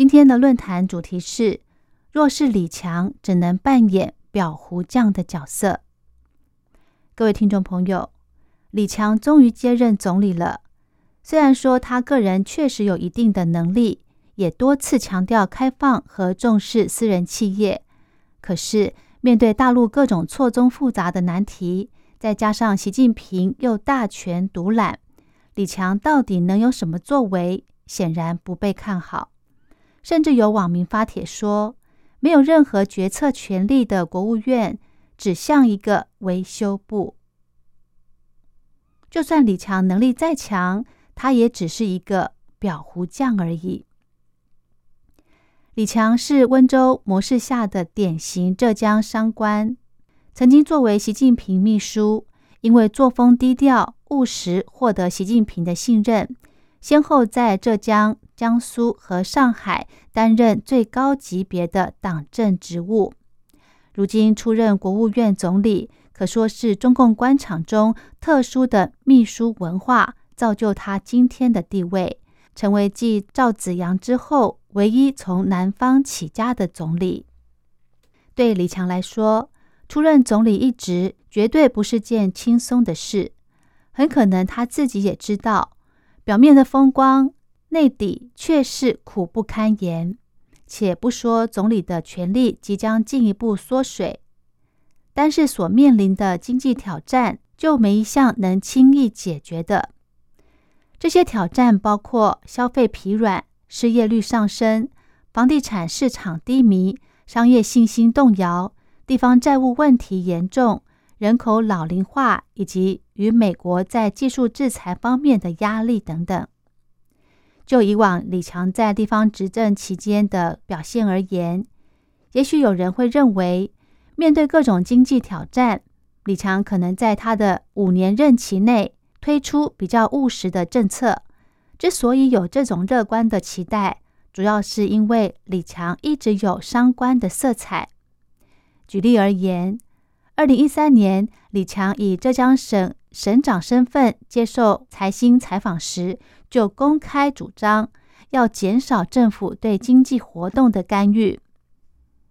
今天的论坛主题是：若是李强，只能扮演裱糊匠的角色。各位听众朋友，李强终于接任总理了。虽然说他个人确实有一定的能力，也多次强调开放和重视私人企业，可是面对大陆各种错综复杂的难题，再加上习近平又大权独揽，李强到底能有什么作为？显然不被看好。甚至有网民发帖说，没有任何决策权力的国务院，只像一个维修部。就算李强能力再强，他也只是一个裱糊匠而已。李强是温州模式下的典型浙江商官。曾经作为习近平秘书，因为作风低调务实，获得习近平的信任，先后在浙江、江苏和上海担任最高级别的党政职务。如今出任国务院总理，可说是中共官场中特殊的秘书文化，造就他今天的地位，成为继赵紫阳之后唯一从南方起家的总理。对李强来说，出任总理一职绝对不是件轻松的事，很可能他自己也知道，表面的风光，内底却是苦不堪言。且不说总理的权力即将进一步缩水，单是所面临的经济挑战，就没一项能轻易解决的。这些挑战包括消费疲软、失业率上升、房地产市场低迷、商业信心动摇。地方债务问题严重，人口老龄化，以及与美国在技术制裁方面的压力等等。就以往李强在地方执政期间的表现而言，也许有人会认为，面对各种经济挑战，李强可能在他的五年任期内推出比较务实的政策。之所以有这种乐观的期待，主要是因为李强一直有商官的色彩。举例而言，二零一三年，李强以浙江省省长身份接受财新采访时，就公开主张要减少政府对经济活动的干预。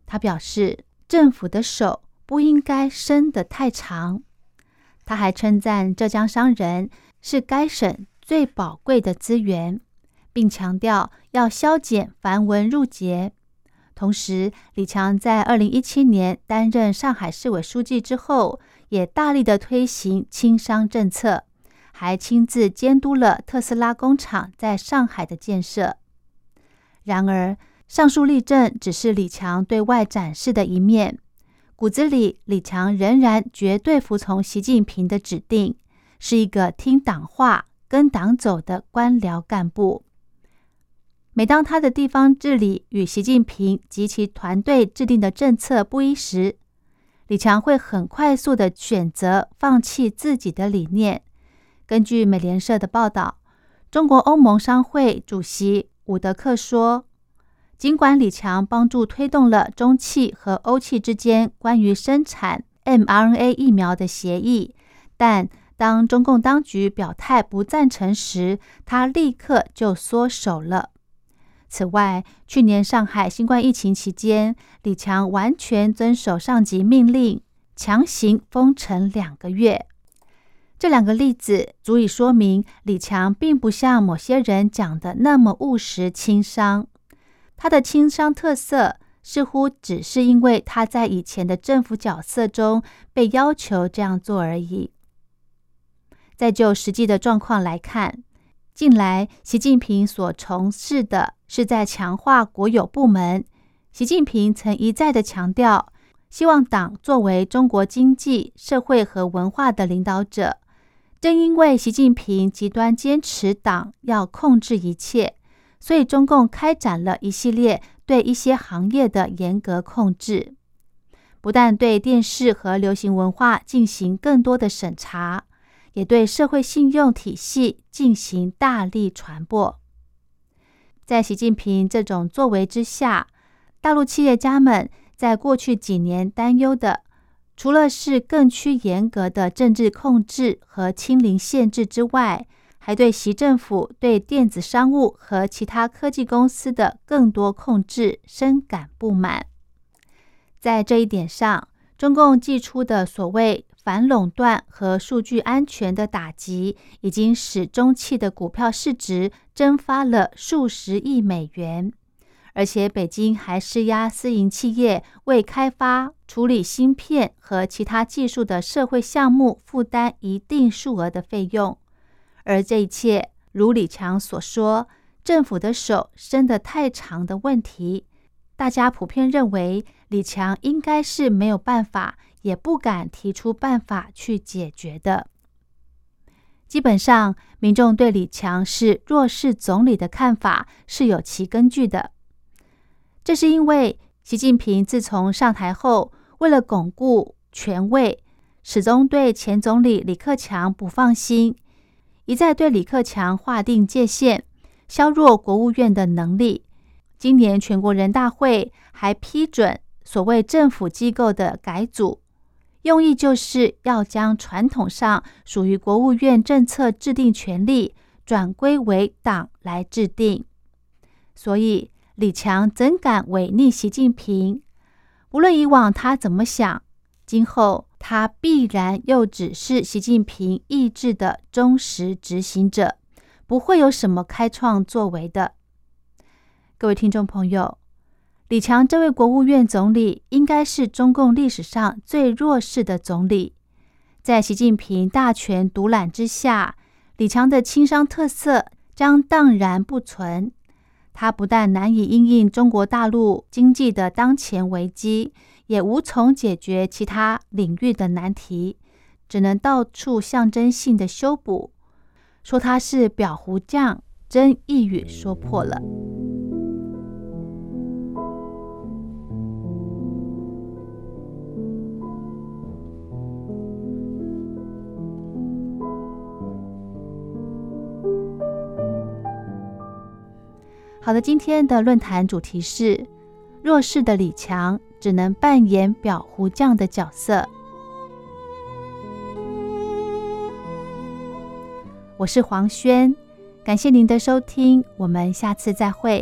他表示，政府的手不应该伸得太长。他还称赞浙江商人是该省最宝贵的资源，并强调要削减繁文缛节。同时，李强在二零一七年担任上海市委书记之后，也大力的推行轻商政策，还亲自监督了特斯拉工厂在上海的建设。然而，上述例证只是李强对外展示的一面，骨子里，李强仍然绝对服从习近平的指定，是一个听党话、跟党走的官僚干部。每当他的地方治理与习近平及其团队制定的政策不一时，李强会很快速的选择放弃自己的理念。根据美联社的报道，中国欧盟商会主席伍德克说：“尽管李强帮助推动了中企和欧企之间关于生产 mRNA 疫苗的协议，但当中共当局表态不赞成时，他立刻就缩手了。”此外，去年上海新冠疫情期间，李强完全遵守上级命令，强行封城两个月。这两个例子足以说明，李强并不像某些人讲的那么务实轻商。他的轻商特色，似乎只是因为他在以前的政府角色中被要求这样做而已。再就实际的状况来看，近来习近平所从事的。是在强化国有部门。习近平曾一再的强调，希望党作为中国经济社会和文化的领导者。正因为习近平极端坚持党要控制一切，所以中共开展了一系列对一些行业的严格控制，不但对电视和流行文化进行更多的审查，也对社会信用体系进行大力传播。在习近平这种作为之下，大陆企业家们在过去几年担忧的，除了是更趋严格的政治控制和清零限制之外，还对习政府对电子商务和其他科技公司的更多控制深感不满。在这一点上，中共寄出的所谓反垄断和数据安全的打击，已经使中汽的股票市值蒸发了数十亿美元。而且，北京还施压私营企业为开发、处理芯片和其他技术的社会项目负担一定数额的费用。而这一切，如李强所说，政府的手伸得太长的问题，大家普遍认为李强应该是没有办法，也不敢提出办法去解决的。基本上，民众对李强是弱势总理的看法是有其根据的。这是因为习近平自从上台后，为了巩固权位，始终对前总理李克强不放心。一再对李克强划定界限，削弱国务院的能力。今年全国人大会还批准所谓政府机构的改组，用意就是要将传统上属于国务院政策制定权力转归为党来制定。所以李强怎敢违逆习近平？无论以往他怎么想，今后。他必然又只是习近平意志的忠实执行者，不会有什么开创作为的。各位听众朋友，李强这位国务院总理应该是中共历史上最弱势的总理，在习近平大权独揽之下，李强的轻商特色将荡然不存。他不但难以应应中国大陆经济的当前危机。也无从解决其他领域的难题，只能到处象征性的修补。说他是裱糊匠，真一语说破了。好的，今天的论坛主题是弱势的李强。只能扮演裱糊匠的角色。我是黄轩，感谢您的收听，我们下次再会。